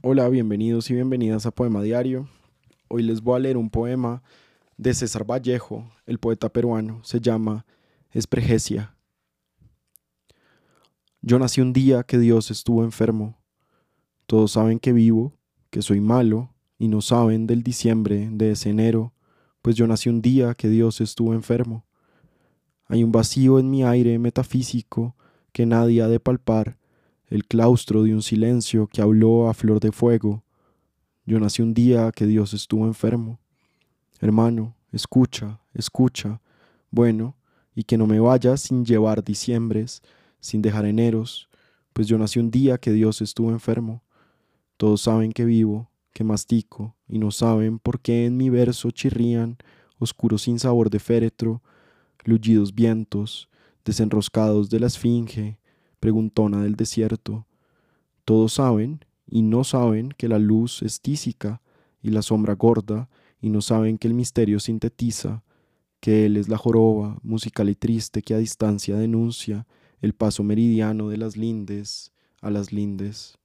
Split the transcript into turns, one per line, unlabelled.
Hola, bienvenidos y bienvenidas a Poema Diario. Hoy les voy a leer un poema de César Vallejo, el poeta peruano. Se llama Espregesia. Yo nací un día que Dios estuvo enfermo. Todos saben que vivo, que soy malo, y no saben del diciembre de ese enero, pues yo nací un día que Dios estuvo enfermo. Hay un vacío en mi aire metafísico que nadie ha de palpar el claustro de un silencio que habló a flor de fuego. Yo nací un día que Dios estuvo enfermo. Hermano, escucha, escucha, bueno, y que no me vaya sin llevar diciembres, sin dejar eneros, pues yo nací un día que Dios estuvo enfermo. Todos saben que vivo, que mastico, y no saben por qué en mi verso chirrían, oscuros sin sabor de féretro, luyidos vientos, desenroscados de la esfinge, preguntona del desierto. Todos saben y no saben que la luz es tísica y la sombra gorda y no saben que el misterio sintetiza, que él es la joroba musical y triste que a distancia denuncia el paso meridiano de las lindes a las lindes.